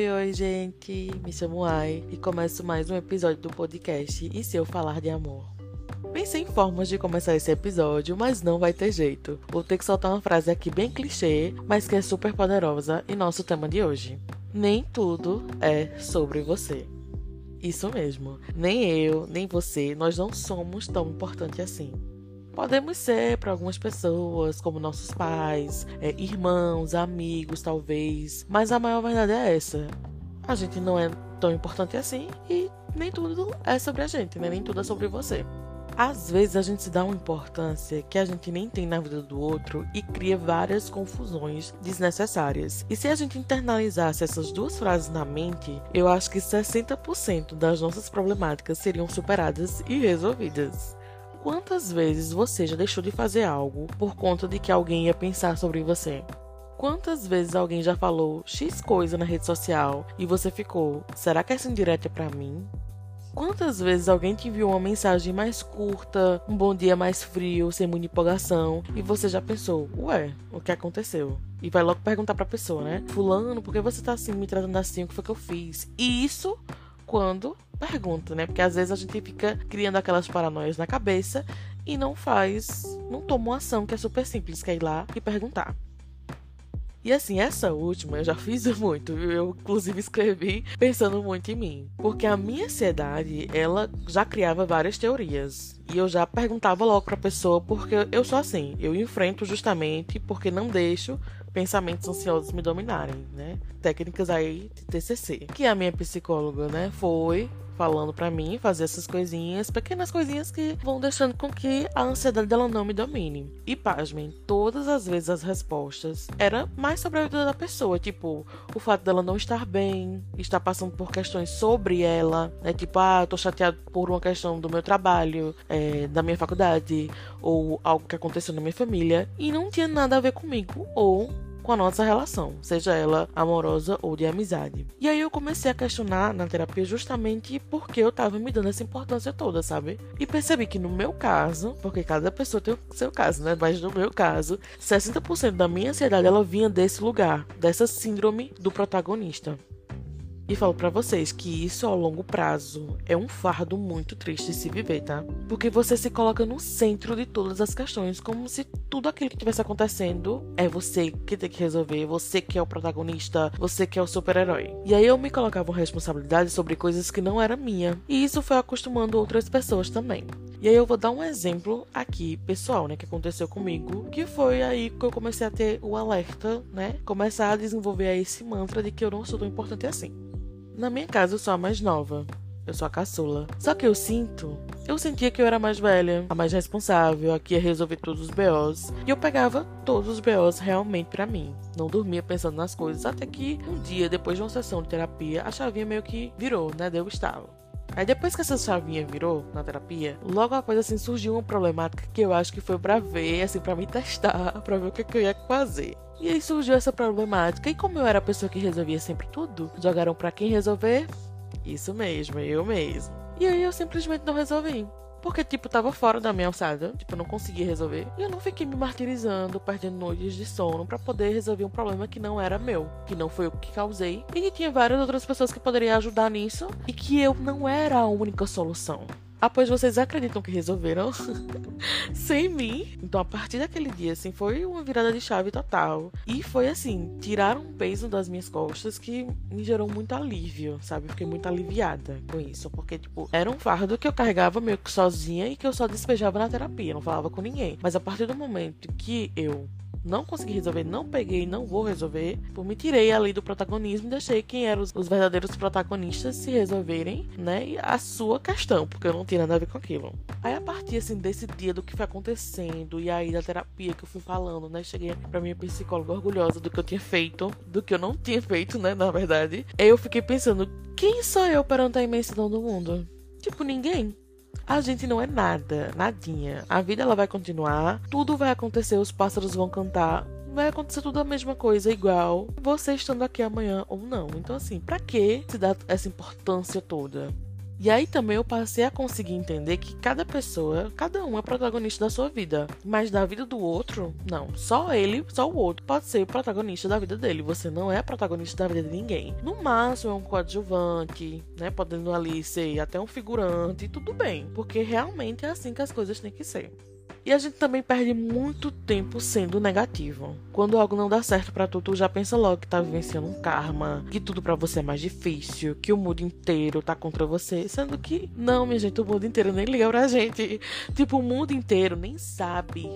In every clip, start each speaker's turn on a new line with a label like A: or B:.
A: Oi, oi, gente! Me chamo Ai e começo mais um episódio do podcast E Se Eu Falar de Amor. Pensei em formas de começar esse episódio, mas não vai ter jeito. Vou ter que soltar uma frase aqui bem clichê, mas que é super poderosa e nosso tema de hoje. Nem tudo é sobre você. Isso mesmo. Nem eu, nem você, nós não somos tão importantes assim. Podemos ser para algumas pessoas, como nossos pais, é, irmãos, amigos, talvez, mas a maior verdade é essa. A gente não é tão importante assim e nem tudo é sobre a gente, né? Nem tudo é sobre você. Às vezes a gente se dá uma importância que a gente nem tem na vida do outro e cria várias confusões desnecessárias. E se a gente internalizasse essas duas frases na mente, eu acho que 60% das nossas problemáticas seriam superadas e resolvidas. Quantas vezes você já deixou de fazer algo por conta de que alguém ia pensar sobre você? Quantas vezes alguém já falou X coisa na rede social e você ficou, será que essa indireta é pra mim? Quantas vezes alguém te enviou uma mensagem mais curta, um bom dia mais frio, sem muita empolgação, e você já pensou, ué, o que aconteceu? E vai logo perguntar pra pessoa, né? Fulano, por que você tá assim, me tratando assim? O que foi que eu fiz? E isso quando pergunta, né? Porque às vezes a gente fica criando aquelas paranoias na cabeça e não faz, não toma uma ação que é super simples, que é ir lá e perguntar. E assim, essa última eu já fiz muito, eu inclusive escrevi pensando muito em mim, porque a minha ansiedade, ela já criava várias teorias. E eu já perguntava logo pra pessoa, porque eu sou assim, eu enfrento justamente porque não deixo pensamentos ansiosos me dominarem, né? Técnicas aí de TCC. Que a minha psicóloga, né, foi falando para mim fazer essas coisinhas, pequenas coisinhas que vão deixando com que a ansiedade dela não me domine. E pasmem, todas as vezes as respostas era mais sobre a vida da pessoa, tipo, o fato dela não estar bem, estar passando por questões sobre ela, né? Tipo, ah, tô chateado por uma questão do meu trabalho, é, da minha faculdade, ou algo que aconteceu na minha família, e não tinha nada a ver comigo, ou com a nossa relação, seja ela amorosa ou de amizade. E aí eu comecei a questionar na terapia justamente porque eu tava me dando essa importância toda, sabe? E percebi que no meu caso, porque cada pessoa tem o seu caso, né? Mas no meu caso, 60% da minha ansiedade ela vinha desse lugar, dessa síndrome do protagonista. E falo para vocês que isso ao longo prazo é um fardo muito triste de se viver, tá? Porque você se coloca no centro de todas as questões, como se tudo aquilo que estivesse acontecendo é você que tem que resolver, você que é o protagonista, você que é o super-herói. E aí eu me colocava responsabilidade sobre coisas que não era minha. E isso foi acostumando outras pessoas também. E aí eu vou dar um exemplo aqui, pessoal, né, que aconteceu comigo, que foi aí que eu comecei a ter o alerta, né? Começar a desenvolver esse mantra de que eu não sou tão importante assim. Na minha casa eu sou a mais nova. Eu sou a caçula. Só que eu sinto. Eu sentia que eu era mais velha, a mais responsável, a que ia resolver todos os BOs. E eu pegava todos os BOs realmente para mim. Não dormia pensando nas coisas, até que um dia, depois de uma sessão de terapia, a chavinha meio que virou, né? Deu estalo. Aí depois que essa chavinha virou na terapia, logo após assim surgiu uma problemática que eu acho que foi para ver, assim, para me testar, para ver o que, que eu ia fazer. E aí surgiu essa problemática. E como eu era a pessoa que resolvia sempre tudo, jogaram para quem resolver? Isso mesmo, eu mesmo. E aí eu simplesmente não resolvi. Porque, tipo, tava fora da minha alçada. Tipo, eu não conseguia resolver. E eu não fiquei me martirizando, perdendo noites de sono para poder resolver um problema que não era meu. Que não foi eu que causei. E que tinha várias outras pessoas que poderiam ajudar nisso. E que eu não era a única solução. Ah, vocês acreditam que resolveram sem mim? Então, a partir daquele dia, assim, foi uma virada de chave total. E foi assim, tirar um peso das minhas costas que me gerou muito alívio, sabe? fiquei muito aliviada com isso. Porque, tipo, era um fardo que eu carregava meio que sozinha e que eu só despejava na terapia, não falava com ninguém. Mas a partir do momento que eu não consegui resolver, não peguei, não vou resolver. Por me tirei ali do protagonismo e deixei quem eram os, os, verdadeiros protagonistas se resolverem, né? A sua questão, porque eu não tinha nada a ver com aquilo. Aí a partir assim desse dia do que foi acontecendo e aí da terapia que eu fui falando, né? Cheguei pra minha psicóloga orgulhosa do que eu tinha feito, do que eu não tinha feito, né? Na verdade. Eu fiquei pensando, quem sou eu perante a imensidão do mundo? Tipo, ninguém. A gente não é nada, nadinha. A vida ela vai continuar, tudo vai acontecer, os pássaros vão cantar, vai acontecer tudo a mesma coisa, igual você estando aqui amanhã ou não. Então, assim, pra que se dar essa importância toda? E aí também eu passei a conseguir entender que cada pessoa, cada um é protagonista da sua vida. Mas da vida do outro, não. Só ele, só o outro pode ser o protagonista da vida dele. Você não é protagonista da vida de ninguém. No máximo é um coadjuvante, né? Podendo ali ser até um figurante, tudo bem. Porque realmente é assim que as coisas têm que ser. E a gente também perde muito tempo sendo negativo. Quando algo não dá certo para tu, tu já pensa logo que tá vivenciando um karma, que tudo para você é mais difícil, que o mundo inteiro tá contra você, sendo que não, minha gente, o mundo inteiro nem liga pra gente. Tipo, o mundo inteiro nem sabe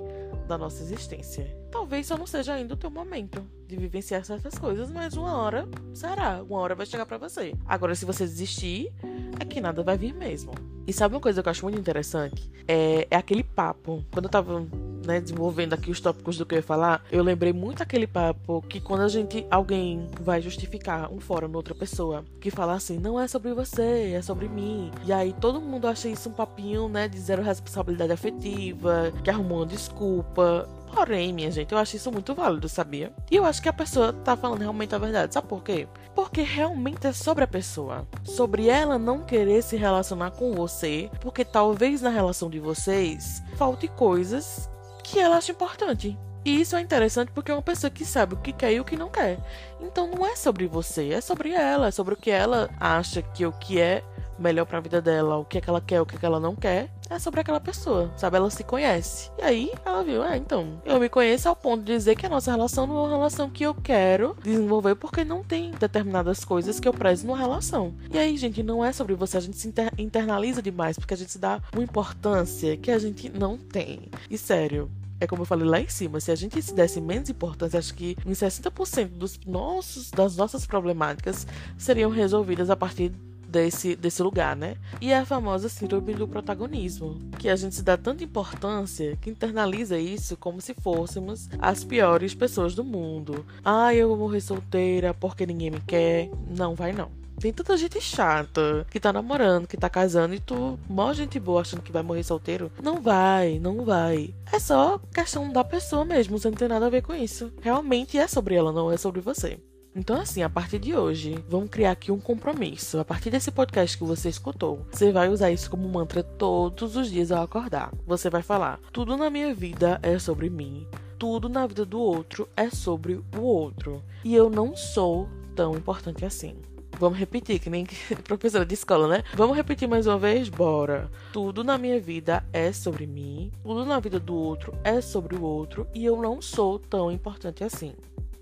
A: da nossa existência. Talvez só não seja ainda o teu momento de vivenciar certas coisas, mas uma hora será, uma hora vai chegar para você. Agora, se você desistir, é que nada vai vir mesmo. E sabe uma coisa que eu acho muito interessante? É, é aquele papo. Quando eu tava né, desenvolvendo aqui os tópicos do que eu ia falar, eu lembrei muito aquele papo que quando a gente, alguém vai justificar um fórum na outra pessoa, que fala assim, não é sobre você, é sobre mim. E aí todo mundo acha isso um papinho, né, de zero responsabilidade afetiva, que arrumou uma desculpa. Porém, minha gente, eu acho isso muito válido, sabia? E eu acho que a pessoa tá falando realmente a verdade. Sabe por quê? Porque realmente é sobre a pessoa. Sobre ela não querer se relacionar com você, porque talvez na relação de vocês falte coisas que ela acha importante. E isso é interessante porque é uma pessoa que sabe o que quer e o que não quer. Então não é sobre você, é sobre ela, é sobre o que ela acha que o que é melhor para a vida dela, o que é que ela quer, o que é que ela não quer, é sobre aquela pessoa, sabe? Ela se conhece. E aí ela viu, é, então, eu me conheço ao ponto de dizer que a nossa relação não é uma relação que eu quero desenvolver porque não tem determinadas coisas que eu prezo numa relação. E aí, gente, não é sobre você, a gente se inter internaliza demais porque a gente se dá uma importância que a gente não tem. E sério, é como eu falei lá em cima, se a gente se desse menos importância, acho que uns 60% dos nossos, das nossas problemáticas seriam resolvidas a partir desse, desse lugar, né? E é a famosa síndrome do protagonismo, que a gente se dá tanta importância que internaliza isso como se fôssemos as piores pessoas do mundo. Ah, eu vou morrer solteira porque ninguém me quer. Não vai não. Tem tanta gente chata que tá namorando, que tá casando e tu, mó gente boa achando que vai morrer solteiro. Não vai, não vai. É só questão da pessoa mesmo, você não tem nada a ver com isso. Realmente é sobre ela, não é sobre você. Então, assim, a partir de hoje, vamos criar aqui um compromisso. A partir desse podcast que você escutou, você vai usar isso como mantra todos os dias ao acordar. Você vai falar: tudo na minha vida é sobre mim, tudo na vida do outro é sobre o outro. E eu não sou tão importante assim. Vamos repetir, que nem professora de escola, né? Vamos repetir mais uma vez? Bora. Tudo na minha vida é sobre mim, tudo na vida do outro é sobre o outro, e eu não sou tão importante assim.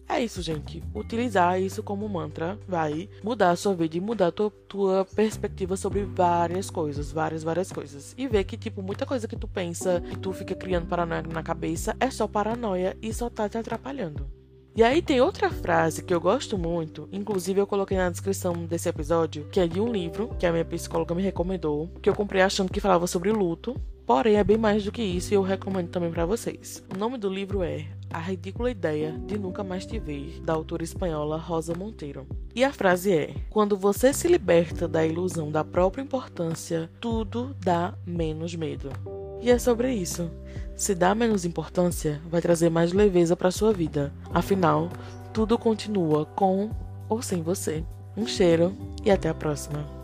A: É isso, gente. Utilizar isso como mantra vai mudar a sua vida e mudar a tua, tua perspectiva sobre várias coisas, várias, várias coisas. E ver que, tipo, muita coisa que tu pensa e tu fica criando paranoia na cabeça é só paranoia e só tá te atrapalhando. E aí tem outra frase que eu gosto muito, inclusive eu coloquei na descrição desse episódio, que é de um livro que a minha psicóloga me recomendou, que eu comprei achando que falava sobre luto, porém é bem mais do que isso e eu recomendo também para vocês. O nome do livro é a Ridícula Ideia de Nunca Mais Te Ver, da autora espanhola Rosa Monteiro. E a frase é: Quando você se liberta da ilusão da própria importância, tudo dá menos medo. E é sobre isso. Se dá menos importância, vai trazer mais leveza para sua vida. Afinal, tudo continua com ou sem você. Um cheiro e até a próxima.